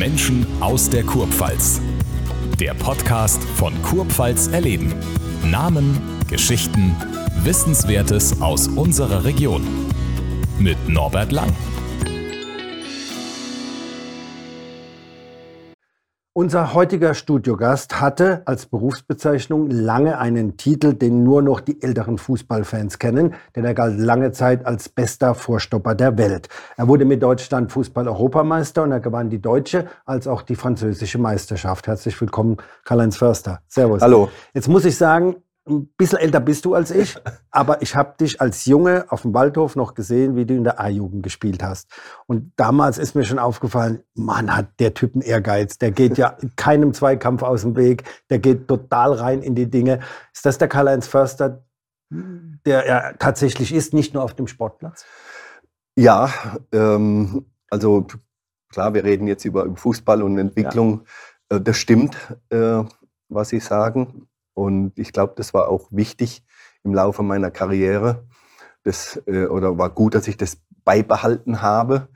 Menschen aus der Kurpfalz. Der Podcast von Kurpfalz erleben. Namen, Geschichten, Wissenswertes aus unserer Region. Mit Norbert Lang. Unser heutiger Studiogast hatte als Berufsbezeichnung lange einen Titel, den nur noch die älteren Fußballfans kennen, denn er galt lange Zeit als bester Vorstopper der Welt. Er wurde mit Deutschland Fußball-Europameister und er gewann die deutsche als auch die französische Meisterschaft. Herzlich willkommen, Karl-Heinz Förster. Servus. Hallo. Jetzt muss ich sagen, ein bisschen älter bist du als ich, aber ich habe dich als Junge auf dem Waldhof noch gesehen, wie du in der A-Jugend gespielt hast. Und damals ist mir schon aufgefallen, man hat der Typen Ehrgeiz, der geht ja keinem Zweikampf aus dem Weg, der geht total rein in die Dinge. Ist das der Karl-Heinz Förster, der er tatsächlich ist, nicht nur auf dem Sportplatz? Ja, ähm, also klar, wir reden jetzt über Fußball und Entwicklung. Ja. Äh, das stimmt, äh, was Sie sagen. Und ich glaube, das war auch wichtig im Laufe meiner Karriere. Das, äh, oder war gut, dass ich das beibehalten habe.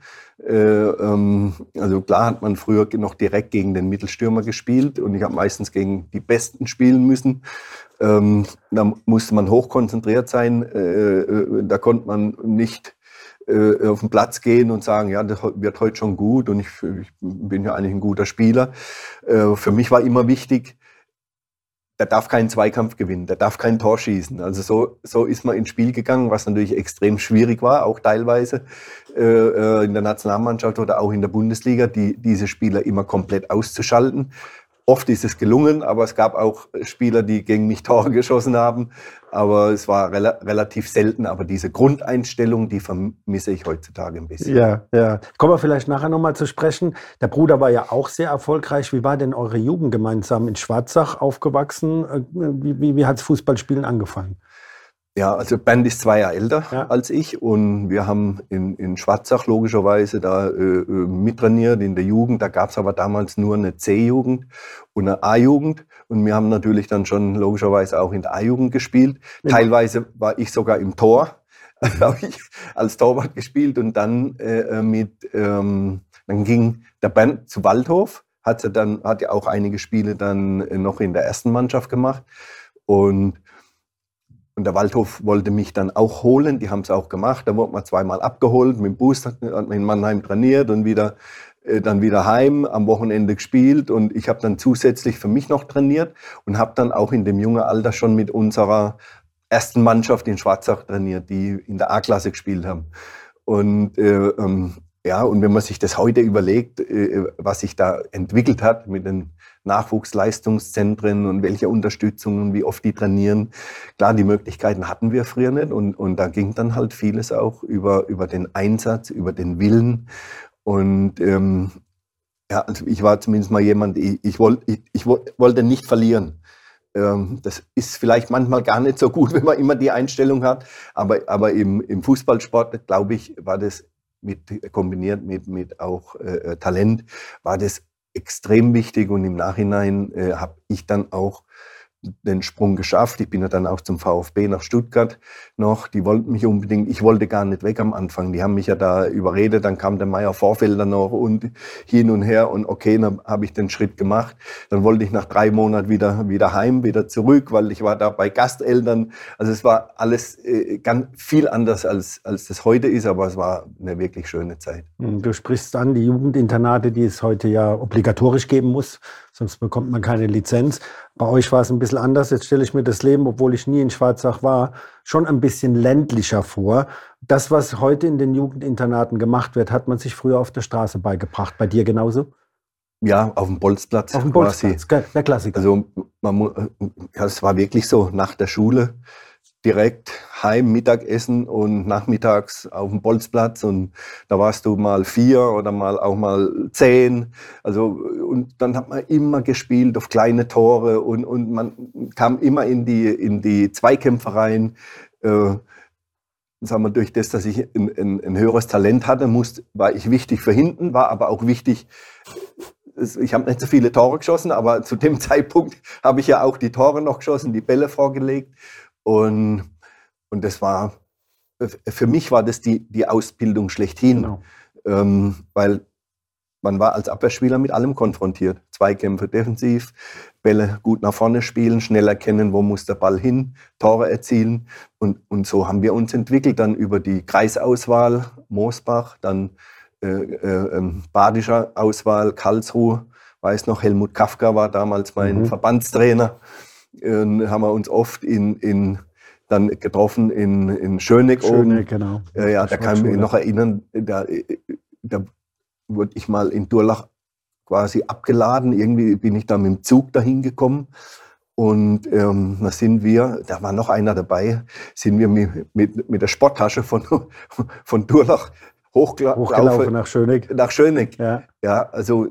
Äh, ähm, also klar hat man früher noch direkt gegen den Mittelstürmer gespielt und ich habe meistens gegen die Besten spielen müssen. Ähm, da musste man hochkonzentriert sein. Äh, äh da konnte man nicht äh, auf den Platz gehen und sagen, ja, das wird heute schon gut und ich, ich bin ja eigentlich ein guter Spieler. Äh, für mich war immer wichtig, der darf keinen Zweikampf gewinnen, der darf kein Tor schießen. Also so, so ist man ins Spiel gegangen, was natürlich extrem schwierig war, auch teilweise äh, äh, in der Nationalmannschaft oder auch in der Bundesliga, die, diese Spieler immer komplett auszuschalten. Oft ist es gelungen, aber es gab auch Spieler, die gegen mich Tore geschossen haben. Aber es war rela relativ selten. Aber diese Grundeinstellung, die vermisse ich heutzutage ein bisschen. Ja, ja. Kommen wir vielleicht nachher nochmal zu sprechen. Der Bruder war ja auch sehr erfolgreich. Wie war denn eure Jugend gemeinsam in Schwarzach aufgewachsen? Äh, wie, wie, wie hat Fußballspielen angefangen? Ja, also Bernd ist zwei Jahre älter ja. als ich und wir haben in, in Schwarzach logischerweise da äh, äh mittrainiert in der Jugend. Da gab es aber damals nur eine C-Jugend und eine A-Jugend und wir haben natürlich dann schon logischerweise auch in der A-Jugend gespielt. Ja. Teilweise war ich sogar im Tor, habe ich als Torwart gespielt und dann äh, äh, mit, ähm, dann ging der Bernd zu Waldhof, hat er dann, hat ja auch einige Spiele dann noch in der ersten Mannschaft gemacht und und der Waldhof wollte mich dann auch holen, die haben es auch gemacht. Da wurde man zweimal abgeholt, mit dem Bus hat man in Mannheim trainiert und wieder, äh, dann wieder heim, am Wochenende gespielt. Und ich habe dann zusätzlich für mich noch trainiert und habe dann auch in dem jungen Alter schon mit unserer ersten Mannschaft in Schwarzach trainiert, die in der A-Klasse gespielt haben. Und äh, ähm, ja, und wenn man sich das heute überlegt, äh, was sich da entwickelt hat mit den Nachwuchsleistungszentren und welche Unterstützung wie oft die trainieren. Klar, die Möglichkeiten hatten wir früher nicht und, und da ging dann halt vieles auch über, über den Einsatz, über den Willen. Und ähm, ja, also ich war zumindest mal jemand, ich, ich, wollt, ich, ich wollte nicht verlieren. Ähm, das ist vielleicht manchmal gar nicht so gut, wenn man immer die Einstellung hat, aber, aber im, im Fußballsport, glaube ich, war das mit, kombiniert mit, mit auch äh, äh, Talent, war das extrem wichtig und im Nachhinein äh, habe ich dann auch den Sprung geschafft. Ich bin ja dann auch zum VfB nach Stuttgart noch. Die wollten mich unbedingt, ich wollte gar nicht weg am Anfang. Die haben mich ja da überredet. Dann kam der Meier Vorfelder noch und hin und her. Und okay, dann habe ich den Schritt gemacht. Dann wollte ich nach drei Monaten wieder, wieder heim, wieder zurück, weil ich war da bei Gasteltern. Also es war alles äh, ganz viel anders, als, als das heute ist. Aber es war eine wirklich schöne Zeit. Hm, du sprichst an die Jugendinternate, die es heute ja obligatorisch geben muss. Sonst bekommt man keine Lizenz. Bei euch war es ein bisschen anders. Jetzt stelle ich mir das Leben, obwohl ich nie in Schwarzach war, schon ein bisschen ländlicher vor. Das, was heute in den Jugendinternaten gemacht wird, hat man sich früher auf der Straße beigebracht. Bei dir genauso? Ja, auf dem Bolzplatz. Auf dem Bolzplatz, quasi. der Klassiker. Also man, ja, es war wirklich so, nach der Schule direkt heim, Mittagessen und nachmittags auf dem Bolzplatz und da warst du mal vier oder mal auch mal zehn. Also und dann hat man immer gespielt auf kleine Tore und, und man kam immer in die, in die Zweikämpfe rein. Äh, sagen wir, durch das, dass ich ein, ein, ein höheres Talent hatte, musste, war ich wichtig für hinten, war aber auch wichtig, ich habe nicht so viele Tore geschossen, aber zu dem Zeitpunkt habe ich ja auch die Tore noch geschossen, die Bälle vorgelegt. Und, und das war, für mich war das die, die Ausbildung schlechthin. Genau. Ähm, weil man war als Abwehrspieler mit allem konfrontiert. Zweikämpfe defensiv, Bälle gut nach vorne spielen, schnell erkennen, wo muss der Ball hin, Tore erzielen. Und, und so haben wir uns entwickelt dann über die Kreisauswahl, Moosbach, dann äh, äh, ähm, badischer Auswahl, Karlsruhe, weiß noch, Helmut Kafka war damals mein mhm. Verbandstrainer. Und haben wir uns oft in, in dann getroffen in, in Schöneck, Schöneck oben. genau. Äh, ja, da kann ich mich noch erinnern, da, da wurde ich mal in Durlach quasi abgeladen. Irgendwie bin ich da mit dem Zug dahin gekommen. Und ähm, da sind wir, da war noch einer dabei, sind wir mit, mit, mit der Sporttasche von, von Durlach hochgelaufen nach Schöneck. Nach Schöneck. Ja, ja also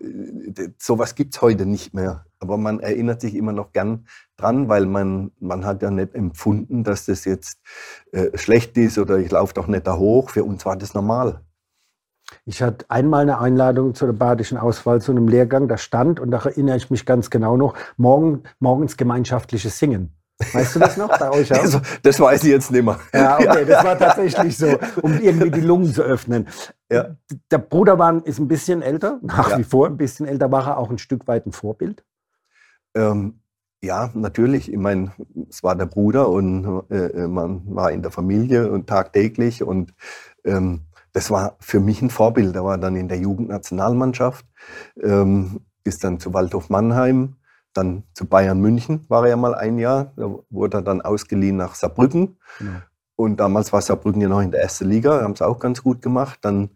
sowas gibt es heute nicht mehr. Aber man erinnert sich immer noch gern dran, weil man, man hat ja nicht empfunden, dass das jetzt äh, schlecht ist oder ich laufe doch nicht da hoch. Für uns war das normal. Ich hatte einmal eine Einladung zur badischen Auswahl zu einem Lehrgang, da stand, und da erinnere ich mich ganz genau noch, morgen, morgens gemeinschaftliches Singen. Weißt du das noch bei euch auch? Das, das, weiß ich jetzt nicht mehr. Ja, okay, das war tatsächlich so, um irgendwie die Lungen zu öffnen. Ja. Der Bruder war, ist ein bisschen älter, nach ja. wie vor ein bisschen älter, war er auch ein Stück weit ein Vorbild? Ähm, ja, natürlich. Ich meine, es war der Bruder und äh, äh man war in der Familie und tagtäglich und ähm, das war für mich ein Vorbild. Er war dann in der Jugendnationalmannschaft, ähm, ist dann zu Waldhof Mannheim, dann zu Bayern München war er ja mal ein Jahr. Da wurde er dann ausgeliehen nach Saarbrücken. Genau. Und damals war Saarbrücken ja noch in der ersten Liga, haben es auch ganz gut gemacht. Dann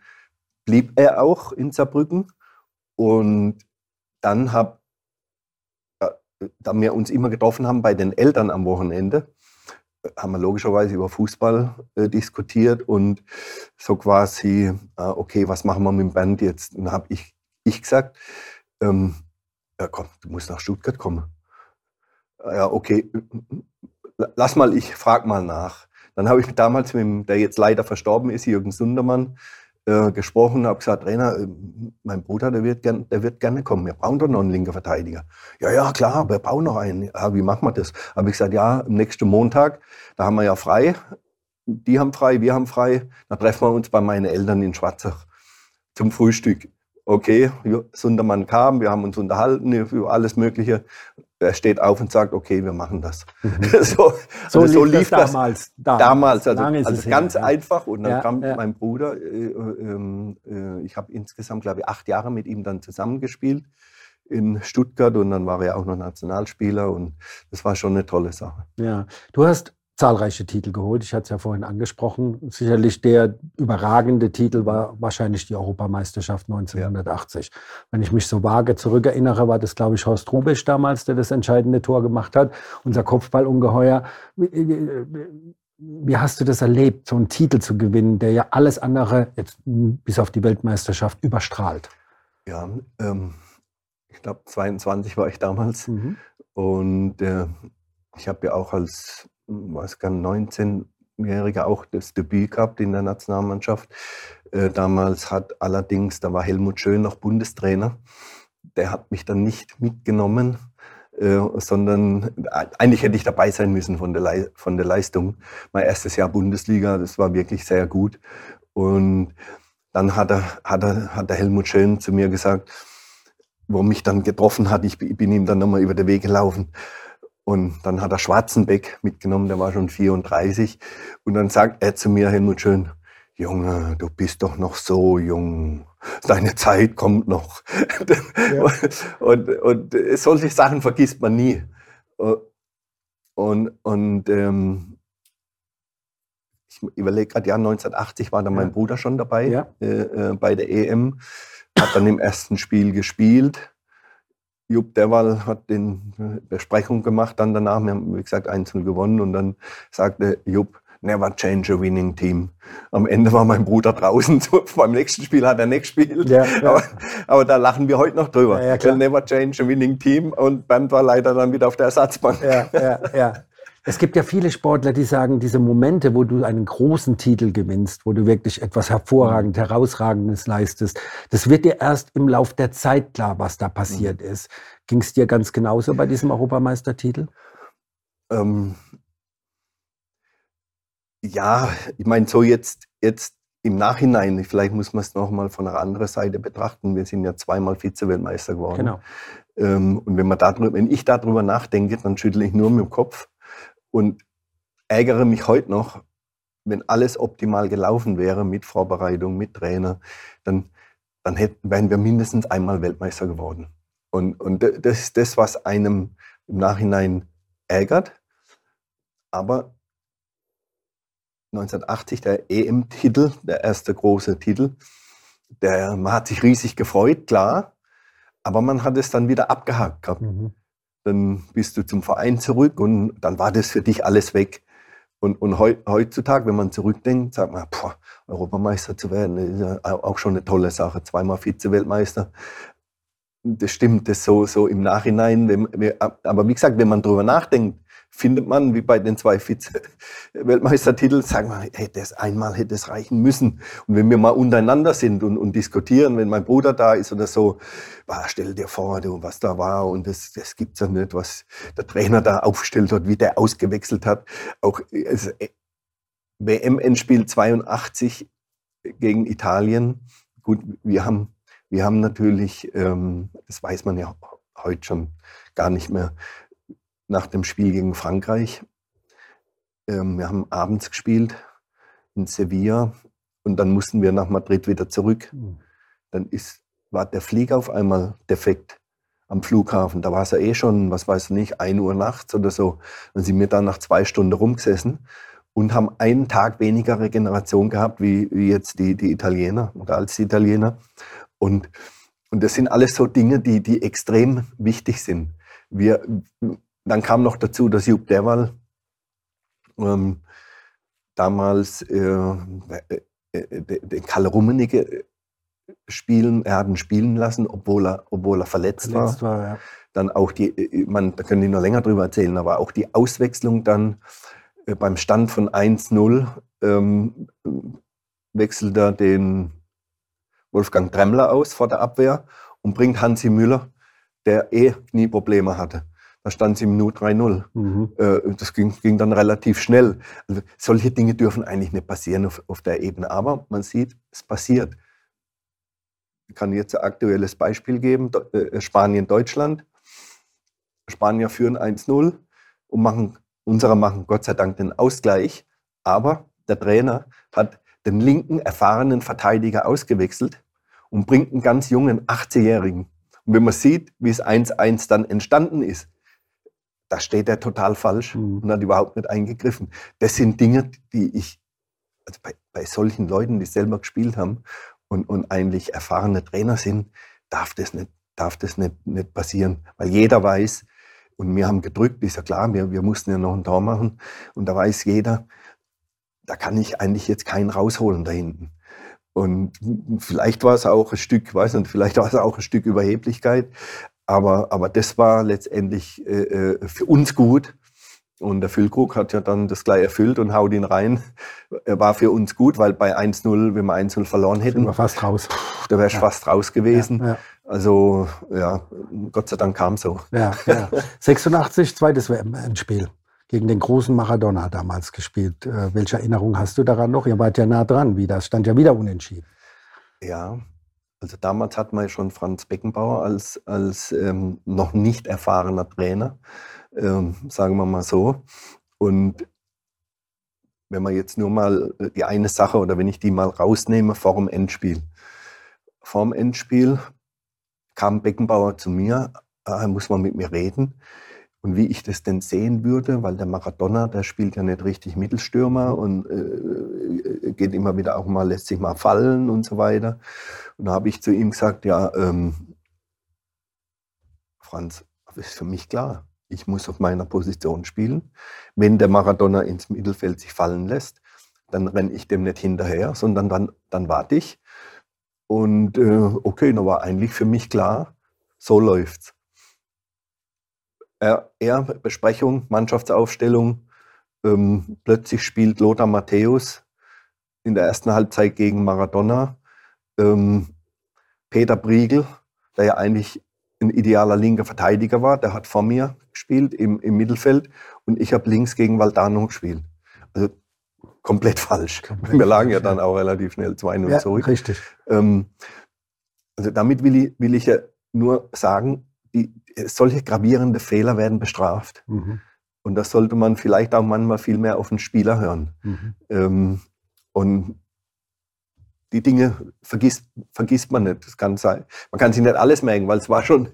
blieb er auch in Saarbrücken. Und dann hab, da wir uns immer getroffen haben bei den Eltern am Wochenende, haben wir logischerweise über Fußball äh, diskutiert und so quasi, äh, okay, was machen wir mit dem Band jetzt? Dann habe ich, ich gesagt, ähm, ja komm, du musst nach Stuttgart kommen. Ja, okay, lass mal, ich frage mal nach. Dann habe ich damals mit dem, der jetzt leider verstorben ist, Jürgen Sundermann, äh, gesprochen, habe gesagt, Trainer, äh, mein Bruder, der wird, gern, der wird gerne kommen. Wir brauchen doch noch einen linken Verteidiger. Ja, ja, klar, wir brauchen noch einen. Ja, wie machen wir das? Habe ich gesagt, ja, am nächsten Montag, da haben wir ja frei. Die haben frei, wir haben frei. Da treffen wir uns bei meinen Eltern in Schwarzach zum Frühstück. Okay, Sundermann kam, wir haben uns unterhalten über alles Mögliche er steht auf und sagt, okay, wir machen das. Mhm. so, so, also so, lief das damals. Damals, also, also ganz her, einfach. Und dann ja, kam ja. mein Bruder, äh, äh, äh, ich habe insgesamt, glaube ich, acht Jahre mit ihm dann zusammengespielt in Stuttgart und dann war er auch noch Nationalspieler und das war schon eine tolle Sache. Ja, du hast zahlreiche Titel geholt. Ich hatte es ja vorhin angesprochen. Sicherlich der überragende Titel war wahrscheinlich die Europameisterschaft 1980. Ja. Wenn ich mich so vage zurückerinnere, war das, glaube ich, Horst Rubisch damals, der das entscheidende Tor gemacht hat. Unser Kopfballungeheuer. Wie hast du das erlebt, so einen Titel zu gewinnen, der ja alles andere, jetzt bis auf die Weltmeisterschaft, überstrahlt? Ja, ähm, ich glaube 22 war ich damals. Mhm. Und äh, ich habe ja auch als weiß gar 19-Jähriger auch das Debüt gehabt in der Nationalmannschaft. Äh, damals hat allerdings, da war Helmut Schön noch Bundestrainer. Der hat mich dann nicht mitgenommen, äh, sondern äh, eigentlich hätte ich dabei sein müssen von der, von der Leistung. Mein erstes Jahr Bundesliga, das war wirklich sehr gut. Und dann hat, er, hat, er, hat der Helmut Schön zu mir gesagt, wo mich dann getroffen hat, ich bin ihm dann nochmal über den Weg gelaufen. Und dann hat er Schwarzenbeck mitgenommen, der war schon 34. Und dann sagt er zu mir, Helmut Schön, Junge, du bist doch noch so jung. Deine Zeit kommt noch. Ja. Und, und solche Sachen vergisst man nie. Und, und ähm, ich überlege gerade, ja, 1980 war dann ja. mein Bruder schon dabei ja. äh, äh, bei der EM, hat dann im ersten Spiel gespielt Jupp Derwal hat den Besprechung gemacht dann danach. Wir haben, wie gesagt, 1-0 gewonnen und dann sagte Jupp, never change a winning team. Am Ende war mein Bruder draußen. Beim nächsten Spiel hat er nicht gespielt. Ja, ja. Aber, aber, da lachen wir heute noch drüber. Ja, never change a winning team. Und Bernd war leider dann wieder auf der Ersatzbank. Ja, ja, ja. Es gibt ja viele Sportler, die sagen, diese Momente, wo du einen großen Titel gewinnst, wo du wirklich etwas hervorragend, mhm. herausragendes leistest, das wird dir erst im Lauf der Zeit klar, was da passiert mhm. ist. Ging es dir ganz genauso bei diesem Europameistertitel? Ähm, ja, ich meine, so jetzt, jetzt im Nachhinein, vielleicht muss man es nochmal von einer anderen Seite betrachten. Wir sind ja zweimal Vize-Weltmeister geworden. Genau. Ähm, und wenn, man darüber, wenn ich darüber nachdenke, dann schüttle ich nur mit dem Kopf und ärgere mich heute noch, wenn alles optimal gelaufen wäre mit Vorbereitung, mit Trainer, dann, dann hätten, wären wir mindestens einmal Weltmeister geworden. Und, und das ist das, was einem im Nachhinein ärgert. Aber 1980 der EM-Titel, der erste große Titel, der, man hat sich riesig gefreut, klar, aber man hat es dann wieder abgehakt gehabt. Mhm. Dann bist du zum Verein zurück und dann war das für dich alles weg. Und, und heu, heutzutage, wenn man zurückdenkt, sagt man, boah, Europameister zu werden, ist ja auch schon eine tolle Sache. Zweimal Vize-Weltmeister. Das stimmt, das so, so im Nachhinein. Aber wie gesagt, wenn man darüber nachdenkt, findet man, wie bei den zwei Vize-Weltmeistertiteln, sagen wir, hey, das einmal hätte es reichen müssen. Und wenn wir mal untereinander sind und, und diskutieren, wenn mein Bruder da ist oder so, bah, stell dir vor, du, was da war und das, das gibt's ja nicht, was der Trainer da aufgestellt hat, wie der ausgewechselt hat. Auch also, WM-Endspiel 82 gegen Italien. Gut, wir haben, wir haben natürlich, ähm, das weiß man ja heute schon gar nicht mehr, nach dem Spiel gegen Frankreich. Ähm, wir haben abends gespielt in Sevilla und dann mussten wir nach Madrid wieder zurück. Mhm. Dann ist, war der Flieger auf einmal defekt am Flughafen. Da war es ja eh schon, was weiß ich nicht, 1 Uhr nachts oder so. Dann sind wir dann nach zwei Stunden rumgesessen und haben einen Tag weniger Regeneration gehabt, wie, wie jetzt die, die Italiener oder als die Italiener. Und, und das sind alles so Dinge, die, die extrem wichtig sind. Wir, dann kam noch dazu, dass Jupp Derwal ähm, damals äh, äh, äh den Kalle Rummenigge äh, spielen, er hat ihn spielen lassen, obwohl er, obwohl er verletzt, verletzt war. war ja. Dann auch die, äh, man, da können die noch länger drüber erzählen, aber auch die Auswechslung dann äh, beim Stand von 1-0 ähm, wechselt er den Wolfgang Tremmler aus vor der Abwehr und bringt Hansi Müller, der eh Knieprobleme hatte. Da stand sie im Nu 3-0. Mhm. Äh, das ging, ging, dann relativ schnell. Also solche Dinge dürfen eigentlich nicht passieren auf, auf der Ebene. Aber man sieht, es passiert. Ich kann jetzt ein aktuelles Beispiel geben. Äh, Spanien-Deutschland. Spanier führen 1-0 und machen, unsere machen Gott sei Dank den Ausgleich. Aber der Trainer hat den linken erfahrenen Verteidiger ausgewechselt und bringt einen ganz jungen 18-Jährigen. Und wenn man sieht, wie es 1-1 dann entstanden ist, da steht er total falsch mhm. und hat überhaupt nicht eingegriffen. Das sind Dinge, die ich, also bei, bei solchen Leuten, die selber gespielt haben und, und eigentlich erfahrene Trainer sind, darf das nicht, darf das nicht, nicht passieren. Weil jeder weiß, und wir haben gedrückt, ist ja klar, wir, wir mussten ja noch ein Tor machen. Und da weiß jeder, da kann ich eigentlich jetzt keinen rausholen da hinten. Und vielleicht war es auch ein Stück, weiß nicht, vielleicht war es auch ein Stück Überheblichkeit, aber, aber das war letztendlich äh, äh, für uns gut. Und der Füllkrug hat ja dann das gleich erfüllt und haut ihn rein. Er war für uns gut, weil bei 1-0, wenn wir 1-0 verloren hätten, wir fast raus. Da wäre ich ja. fast raus gewesen. Ja, ja. Also ja, Gott sei Dank kam so. Ja, ja. 86, zweites WM-Spiel gegen den großen Maradona damals gespielt. Äh, welche Erinnerung hast du daran noch? Ihr wart ja nah dran wieder. Es stand ja wieder unentschieden. Ja, also damals hat man schon Franz Beckenbauer als, als ähm, noch nicht erfahrener Trainer, ähm, sagen wir mal so. Und wenn man jetzt nur mal äh, die eine Sache oder wenn ich die mal rausnehme vor dem Endspiel. Vor dem Endspiel kam Beckenbauer zu mir, äh, muss man mit mir reden und wie ich das denn sehen würde, weil der Maradona, der spielt ja nicht richtig Mittelstürmer und äh, äh, geht immer wieder auch mal, lässt sich mal fallen und so weiter. Und da habe ich zu ihm gesagt, ja, ähm, Franz, das ist für mich klar. Ich muss auf meiner Position spielen. Wenn der Maradona ins Mittelfeld sich fallen lässt, dann renne ich dem nicht hinterher, sondern dann, dann warte ich. Und äh, okay, da war eigentlich für mich klar, so läuft's. Er, er Besprechung, Mannschaftsaufstellung. Ähm, plötzlich spielt Lothar Matthäus in der ersten Halbzeit gegen Maradona. Ähm, Peter Briegel, der ja eigentlich ein idealer linker Verteidiger war, der hat vor mir gespielt im, im Mittelfeld und ich habe links gegen Valdano gespielt. Also komplett falsch. Komplett wir lagen ja dann auch relativ schnell 2-0 ja, zurück. Richtig. Ähm, also damit will ich, will ich ja nur sagen, die, solche gravierende Fehler werden bestraft. Mhm. Und das sollte man vielleicht auch manchmal viel mehr auf den Spieler hören. Mhm. Ähm, und die Dinge vergisst, vergisst man nicht. Das kann sein. Man kann sich nicht alles merken, weil es war schon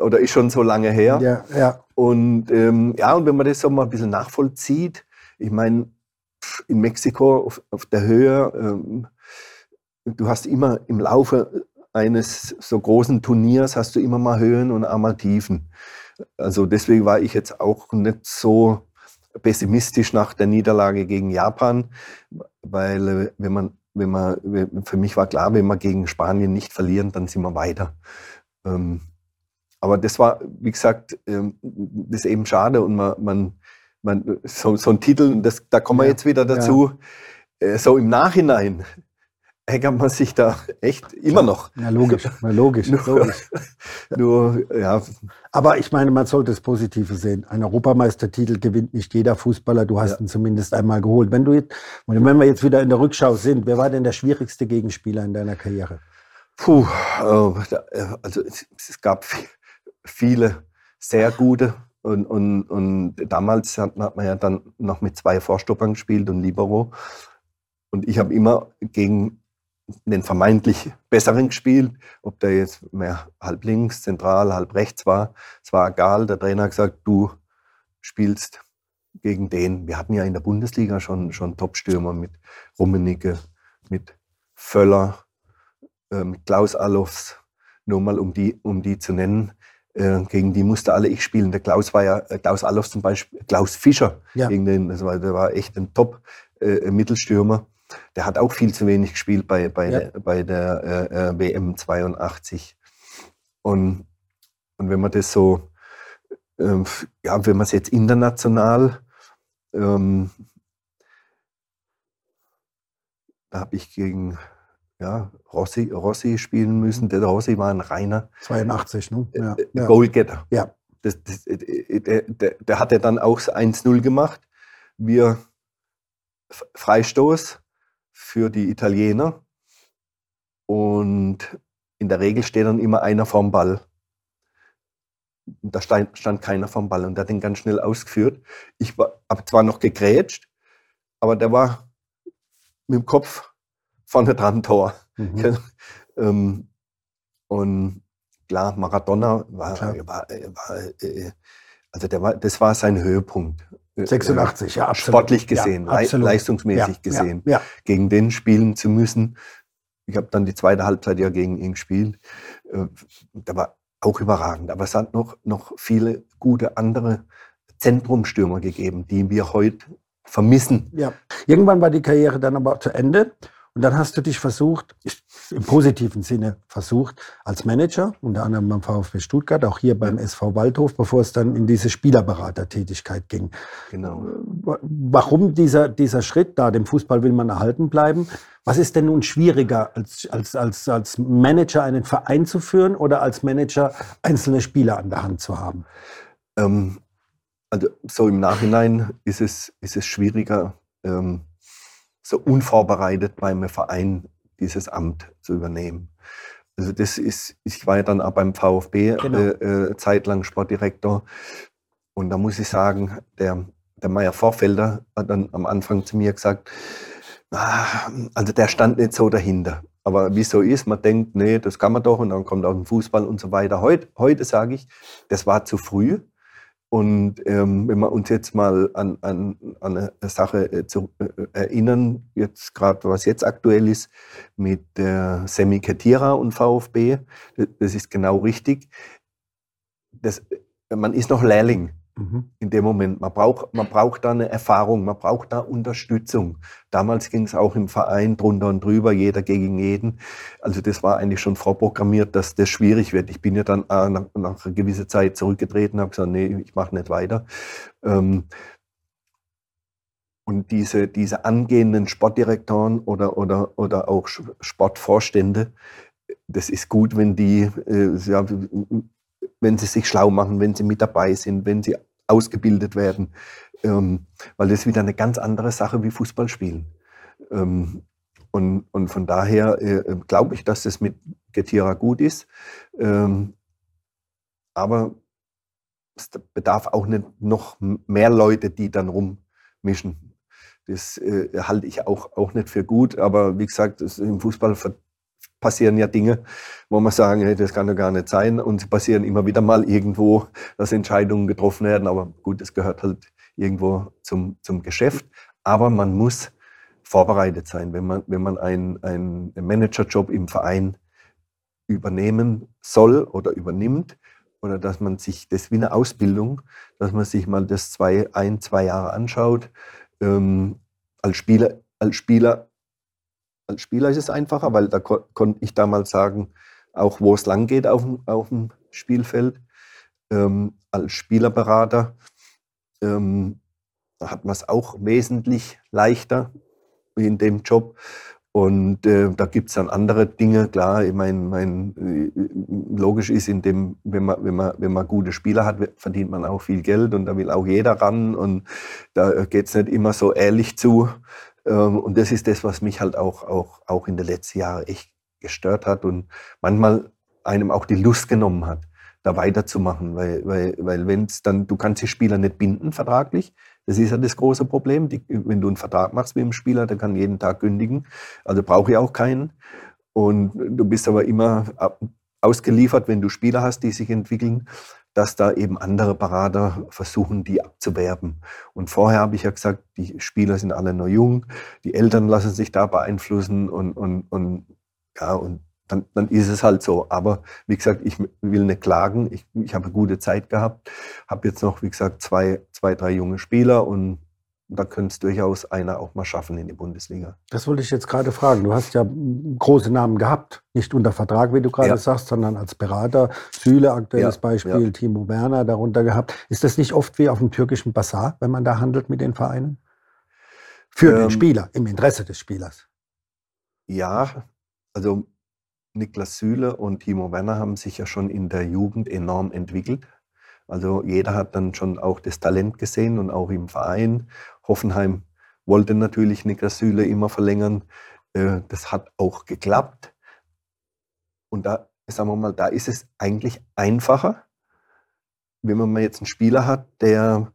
oder ist schon so lange her. Ja, ja. Und ähm, ja, und wenn man das so mal ein bisschen nachvollzieht, ich meine, in Mexiko auf, auf der Höhe, ähm, du hast immer im Laufe eines so großen Turniers hast du immer mal Höhen und einmal Tiefen. Also deswegen war ich jetzt auch nicht so pessimistisch nach der Niederlage gegen Japan, weil äh, wenn man, wenn man, für mich war klar, wenn wir gegen Spanien nicht verlieren, dann sind wir weiter. Ähm, aber das war, wie gesagt, ähm, das ist eben schade und man, man, man so, so ein Titel, das, da kommen wir ja, jetzt wieder dazu, ja. Äh, so im Nachhinein ärgert man sich da echt immer noch. Ja, logisch, logisch, nur, logisch. Nur, ja. Aber ich meine, man sollte das Positive sehen. Ein Europameistertitel gewinnt nicht jeder Fußballer. Du hast ja. ihn zumindest einmal geholt. Wenn, du jetzt, wenn wir jetzt wieder in der Rückschau sind, wer war denn der schwierigste Gegenspieler in deiner Karriere? Puh, äh, also es gab viele sehr gute. Und, und, und damals hat man ja dann noch mit zwei Vorstoppern gespielt und Libero. Und ich habe immer gegen den vermeintlich besseren gespielt, ob der jetzt mehr halb links, zentral, halb rechts war. Es war egal. Der Trainer hat gesagt, du spielst gegen den. Wir hatten ja in der Bundesliga schon, schon Top-Stürmer mit Rummenigge, mit Völler, äh, mit Klaus Allofs, nur mal um die, um die zu nennen. Äh, gegen die musste alle ich spielen. Der Klaus war ja, äh, Klaus Allofs zum Beispiel, Klaus Fischer, ja. gegen den, das war, der war echt ein Top-Mittelstürmer. Äh, der hat auch viel zu wenig gespielt bei, bei ja. der, bei der äh, äh WM 82. Und, und wenn man das so, ähm, ja, wenn man es jetzt international, ähm, da habe ich gegen ja, Rossi, Rossi spielen müssen. Der Rossi war ein reiner 82, ne? Ja, äh, ja. Goalgetter. Ja. Das, das, der, der, der hat ja dann auch 1-0 gemacht. Wir Freistoß für die Italiener. Und in der Regel steht dann immer einer vorm Ball. Da stand, stand keiner vorm Ball und der hat den ganz schnell ausgeführt. Ich habe zwar noch gegrätscht, aber der war mit dem Kopf vorne dran Tor. Mhm. ähm, und klar, Maradona war, klar. war, war äh, also der war, das war sein Höhepunkt. 86, ja, absolut. Sportlich gesehen, ja, absolut. leistungsmäßig ja, gesehen, ja, gegen den spielen zu müssen. Ich habe dann die zweite Halbzeit ja gegen ihn gespielt. Äh, der war auch überragend. Aber es hat noch, noch viele gute andere Zentrumstürmer gegeben, die wir heute vermissen. Ja. Irgendwann war die Karriere dann aber zu Ende. Und dann hast du dich versucht, im positiven Sinne versucht, als Manager, unter anderem beim VfB Stuttgart, auch hier beim SV Waldhof, bevor es dann in diese Spielerberatertätigkeit ging. Genau. Warum dieser, dieser Schritt da? Dem Fußball will man erhalten bleiben. Was ist denn nun schwieriger, als, als, als, als Manager einen Verein zu führen oder als Manager einzelne Spieler an der Hand zu haben? Ähm, also so im Nachhinein ist es, ist es schwieriger, ähm, so unvorbereitet beim Verein dieses Amt zu übernehmen. Also das ist, ich war ja dann auch beim VfB genau. äh, äh, zeitlang Sportdirektor und da muss ich sagen, der, der Meier Vorfelder hat dann am Anfang zu mir gesagt, ah, also der stand nicht so dahinter. Aber wie so ist, man denkt, nee, das kann man doch und dann kommt auch ein Fußball und so weiter. Heute, heute sage ich, das war zu früh. Und ähm, wenn wir uns jetzt mal an, an, an eine Sache äh, zu äh, erinnern, jetzt gerade was jetzt aktuell ist mit der Semi Ketira und VfB, das ist genau richtig. Das, man ist noch Lehrling. Mhm. In dem Moment. Man braucht, man braucht da eine Erfahrung, man braucht da Unterstützung. Damals ging es auch im Verein drunter und drüber, jeder gegen jeden. Also das war eigentlich schon vorprogrammiert, dass das schwierig wird. Ich bin ja dann äh, nach, nach einer gewissen Zeit zurückgetreten, habe gesagt, nee, ich mache nicht weiter. Ähm, und diese, diese angehenden Sportdirektoren oder, oder, oder auch Sportvorstände, das ist gut, wenn die äh, wenn sie sich schlau machen, wenn sie mit dabei sind, wenn sie ausgebildet werden, ähm, weil das ist wieder eine ganz andere Sache wie Fußball spielen. Ähm, und, und von daher äh, glaube ich, dass das mit Getira gut ist. Ähm, aber es bedarf auch nicht noch mehr Leute, die dann rummischen. Das äh, halte ich auch, auch nicht für gut. Aber wie gesagt, im Fußball passieren ja Dinge, wo man sagen, hey, das kann ja gar nicht sein. Und sie passieren immer wieder mal irgendwo, dass Entscheidungen getroffen werden. Aber gut, das gehört halt irgendwo zum, zum Geschäft. Aber man muss vorbereitet sein, wenn man, wenn man einen, einen Managerjob im Verein übernehmen soll oder übernimmt, oder dass man sich das wie eine Ausbildung, dass man sich mal das zwei, ein, zwei Jahre anschaut. Ähm, als Spieler, als Spieler, als Spieler ist es einfacher, weil da ko konnte ich damals sagen, auch wo es lang geht auf dem, auf dem Spielfeld. Ähm, als Spielerberater ähm, hat man es auch wesentlich leichter in dem Job. Und äh, da gibt es dann andere Dinge, klar, ich meine, mein, äh, logisch ist, in dem, wenn man, wenn, man, wenn man gute Spieler hat, verdient man auch viel Geld und da will auch jeder ran und da geht es nicht immer so ehrlich zu. Ähm, und das ist das, was mich halt auch, auch, auch in den letzten Jahren echt gestört hat und manchmal einem auch die Lust genommen hat, da weiterzumachen, weil, weil, weil wenn es dann, du kannst die Spieler nicht binden vertraglich, das ist ja das große Problem. Die, wenn du einen Vertrag machst mit dem Spieler, der kann jeden Tag kündigen. Also brauche ich auch keinen. Und du bist aber immer ausgeliefert, wenn du Spieler hast, die sich entwickeln, dass da eben andere Berater versuchen, die abzuwerben. Und vorher habe ich ja gesagt, die Spieler sind alle noch jung, die Eltern lassen sich da beeinflussen und, und, und ja, und dann, dann ist es halt so. Aber wie gesagt, ich will nicht klagen. Ich, ich habe eine gute Zeit gehabt. Habe jetzt noch, wie gesagt, zwei, zwei, drei junge Spieler und da könnte es durchaus einer auch mal schaffen in die Bundesliga. Das wollte ich jetzt gerade fragen. Du hast ja große Namen gehabt, nicht unter Vertrag, wie du gerade ja. sagst, sondern als Berater. Süle, aktuelles ja, Beispiel, ja. Timo Werner darunter gehabt. Ist das nicht oft wie auf dem türkischen Bazar, wenn man da handelt mit den Vereinen? Für ähm, den Spieler, im Interesse des Spielers. Ja, also Niklas Süle und Timo Werner haben sich ja schon in der Jugend enorm entwickelt. Also jeder hat dann schon auch das Talent gesehen und auch im Verein. Hoffenheim wollte natürlich Niklas Süle immer verlängern. Äh, das hat auch geklappt. Und da, sagen wir mal, da ist es eigentlich einfacher, wenn man jetzt einen Spieler hat, der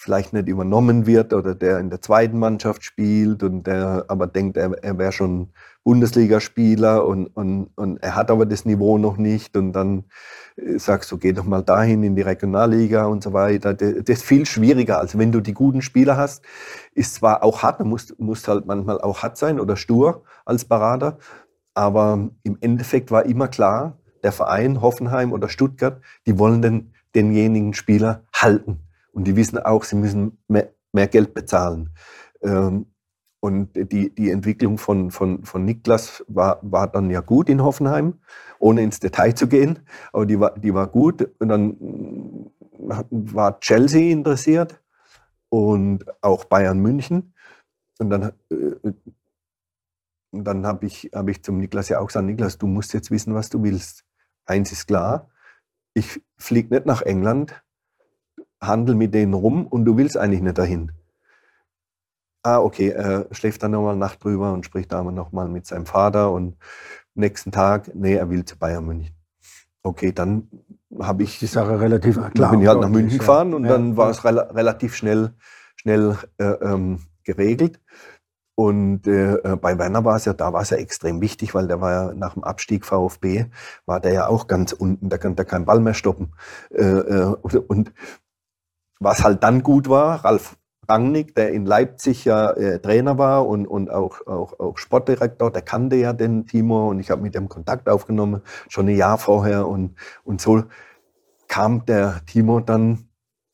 vielleicht nicht übernommen wird oder der in der zweiten Mannschaft spielt und der aber denkt, er, er wäre schon Bundesligaspieler und, und, und er hat aber das Niveau noch nicht und dann äh, sagst du, geh doch mal dahin in die Regionalliga und so weiter. Das, ist viel schwieriger, als wenn du die guten Spieler hast. Ist zwar auch hart, du musst, musst halt manchmal auch hart sein oder stur als Berater, aber im Endeffekt war immer klar, der Verein Hoffenheim oder Stuttgart, die wollen den, denjenigen Spieler halten. Und die wissen auch, sie müssen mehr, mehr Geld bezahlen. Ähm, und die, die Entwicklung von, von, von Niklas war, war dann ja gut in Hoffenheim, ohne ins Detail zu gehen, aber die war, die war gut. Und dann war Chelsea interessiert und auch Bayern München. Und dann, äh, dann habe ich, hab ich zum Niklas ja auch gesagt, Niklas, du musst jetzt wissen, was du willst. Eins ist klar, ich fliege nicht nach England, handel mit denen rum und du willst eigentlich nicht dahin. Ah, okay, er schläft dann nochmal Nacht drüber und spricht da nochmal mit seinem Vater und nächsten Tag, nee, er will zu Bayern München. Okay, dann habe ich die Sache relativ klar. Bin ich halt nach München gefahren und ja, dann war es re relativ schnell, schnell äh, ähm, geregelt. Und äh, äh, bei Werner war es ja, da war es ja extrem wichtig, weil der war ja nach dem Abstieg VfB, war der ja auch ganz unten, da konnte er keinen Ball mehr stoppen. Äh, äh und was halt dann gut war, Ralf Rangnick, der in Leipzig ja äh, Trainer war und, und auch, auch, auch Sportdirektor, der kannte ja den Timo und ich habe mit dem Kontakt aufgenommen, schon ein Jahr vorher. Und, und so kam der Timo dann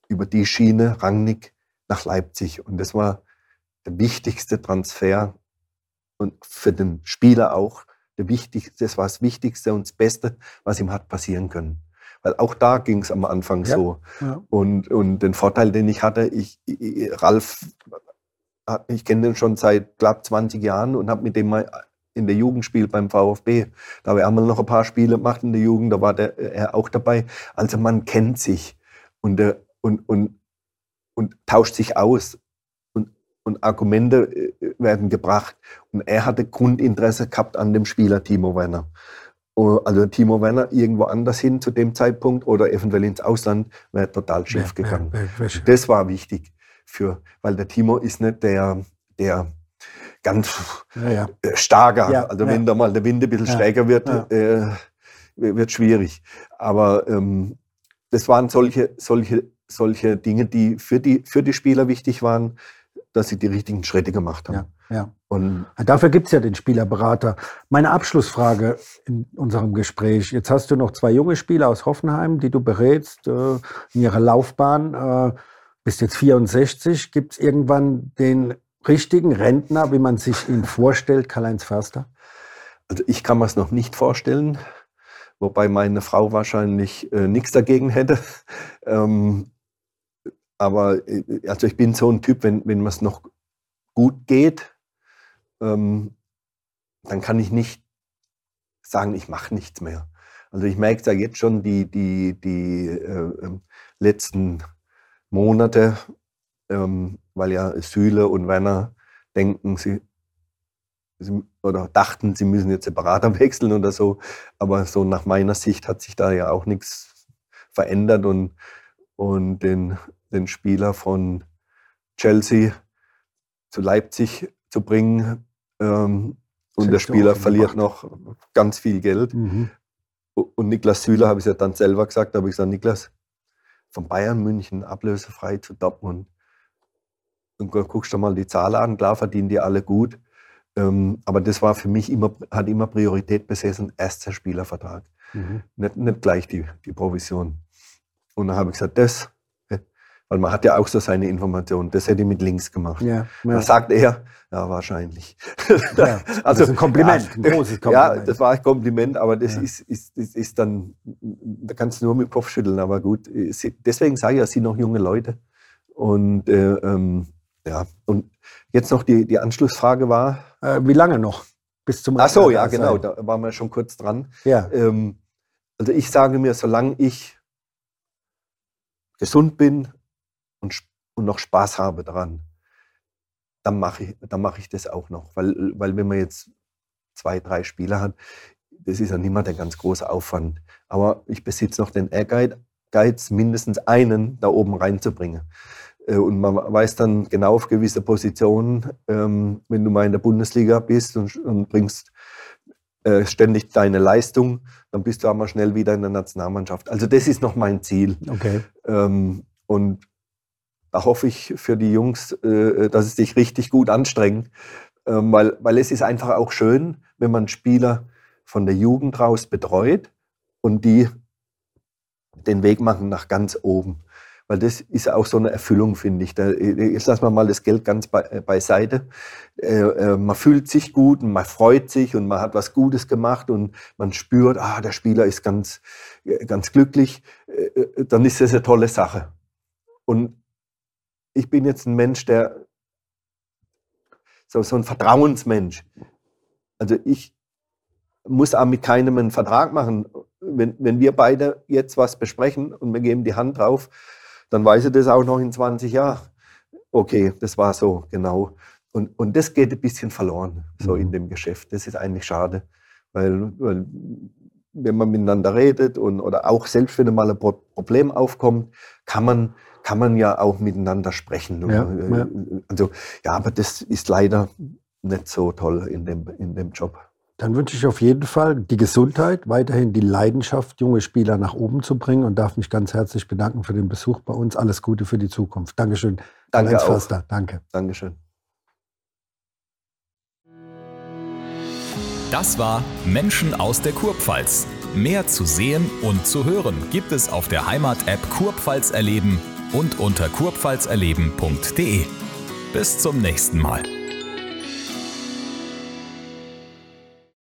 über die Schiene Rangnick nach Leipzig. Und das war der wichtigste Transfer und für den Spieler auch der wichtigste, das war das Wichtigste und das Beste, was ihm hat passieren können. Weil auch da ging es am Anfang ja. so. Ja. Und, und den Vorteil, den ich hatte, ich, ich Ralf, ich kenne den schon seit, glaube 20 Jahren und habe mit dem mal in der Jugend gespielt beim VfB. Da habe ich einmal noch ein paar Spiele gemacht in der Jugend, da war der, er auch dabei. Also man kennt sich und, und, und, und tauscht sich aus. Und und Argumente äh, werden gebracht. Und er hatte Grundinteresse gehabt an dem Spieler Timo Werner. Oh, also Timo Werner irgendwo anders hin zu dem Zeitpunkt oder eventuell ins Ausland wäre total schief ja, gegangen. Ja, das war wichtig für, weil der Timo ist nicht der, der ganz ja, äh, starker. also wenn da mal der Wind ein bisschen stärker wird, äh, wird schwierig. Aber ähm, das waren solche, solche, solche Dinge, die für die, für die Spieler wichtig waren, dass sie die richtigen Schritte gemacht haben. Ja, ja. Und Dafür gibt es ja den Spielerberater. Meine Abschlussfrage in unserem Gespräch. Jetzt hast du noch zwei junge Spieler aus Hoffenheim, die du berätst äh, in ihrer Laufbahn. Äh, bist jetzt 64. Gibt es irgendwann den richtigen Rentner, wie man sich ihn vorstellt, Karl-Heinz Förster? Also ich kann mir es noch nicht vorstellen, wobei meine Frau wahrscheinlich äh, nichts dagegen hätte. ähm, aber äh, also ich bin so ein Typ, wenn, wenn es noch gut geht, ähm, dann kann ich nicht sagen, ich mache nichts mehr. Also ich merke es ja jetzt schon, die, die, die äh, ähm, letzten Monate, ähm, weil ja Süle und Werner denken, sie, sie, oder dachten, sie müssen jetzt Berater wechseln oder so. Aber so nach meiner Sicht hat sich da ja auch nichts verändert und, und den den Spieler von Chelsea zu Leipzig zu bringen. Ähm, und der Spieler verliert noch ganz viel Geld. Mhm. Und Niklas Süler habe ich ja dann selber gesagt, da habe ich gesagt, Niklas, von Bayern München ablösefrei zu Dortmund. Und guckst du mal die Zahlen an, klar verdienen die alle gut. Ähm, aber das war für mich immer, hat immer Priorität besessen, erster Spielervertrag. Mhm. Nicht, nicht gleich die, die Provision. Und dann habe ich gesagt, das weil man hat ja auch so seine Informationen. Das hätte ich mit links gemacht. Ja, ja. Da sagt er, ja, wahrscheinlich. Ja, also, das ist ein Kompliment, ein großes Kompliment. Ja, das war ein Kompliment, aber das, ja. ist, ist, ist, ist dann, da kannst du nur mit dem Kopf schütteln, aber gut. Deswegen sage ich ja, sie sind noch junge Leute. Und äh, ähm, ja, und jetzt noch die, die Anschlussfrage war. Äh, wie lange noch? Bis zum Ach so, ja, genau, da waren wir schon kurz dran. Ja. Ähm, also ich sage mir, solange ich gesund bin, und, und noch Spaß habe daran, dann mache ich, dann mache ich das auch noch. Weil, weil wenn man jetzt zwei, drei Spieler hat, das ist ja nicht mehr der ganz große Aufwand. Aber ich besitze noch den Ehrgeiz, mindestens einen da oben reinzubringen. Äh, und man weiß dann genau auf gewisse Positionen, ähm, wenn du mal in der Bundesliga bist und, bringst äh, ständig deine Leistung, dann bist du auch mal schnell wieder in der Nationalmannschaft. Also das ist noch mein Ziel. Okay. Ähm, und da hoffe ich für die Jungs, äh, dass sie sich richtig gut anstrengen, ähm, weil, weil es ist einfach auch schön, wenn man Spieler von der Jugend raus betreut und die den Weg machen nach ganz oben. Weil das ist auch so eine Erfüllung, finde ich. Da, jetzt lassen wir mal das Geld ganz be, äh, beiseite. Äh, äh, man fühlt sich gut und man freut sich und man hat was Gutes gemacht und man spürt, ah, der Spieler ist ganz, äh, ganz glücklich. Äh, dann ist das eine tolle Sache. Und ich bin jetzt ein Mensch, der so, so ein Vertrauensmensch. Also ich muss auch mit keinem einen Vertrag machen. Wenn, wenn wir beide jetzt was besprechen und wir geben die Hand drauf, dann weiß ich das auch noch in 20 Jahren. Okay, das war so, genau. Und, und das geht ein bisschen verloren, so mhm. in dem Geschäft. Das ist eigentlich schade, weil, weil wenn man miteinander redet und, oder auch selbst wenn mal ein Problem aufkommt, kann man kann man ja auch miteinander sprechen. Ja, äh, ja. Also ja, aber das ist leider nicht so toll in dem, in dem Job. Dann wünsche ich auf jeden Fall die Gesundheit, weiterhin die Leidenschaft, junge Spieler nach oben zu bringen und darf mich ganz herzlich bedanken für den Besuch bei uns. Alles Gute für die Zukunft. Dankeschön. Danke auch. Förster. Danke. Dankeschön. Das war Menschen aus der Kurpfalz. Mehr zu sehen und zu hören gibt es auf der Heimat-App Kurpfalz erleben und unter kurpfalzerleben.de. Bis zum nächsten Mal.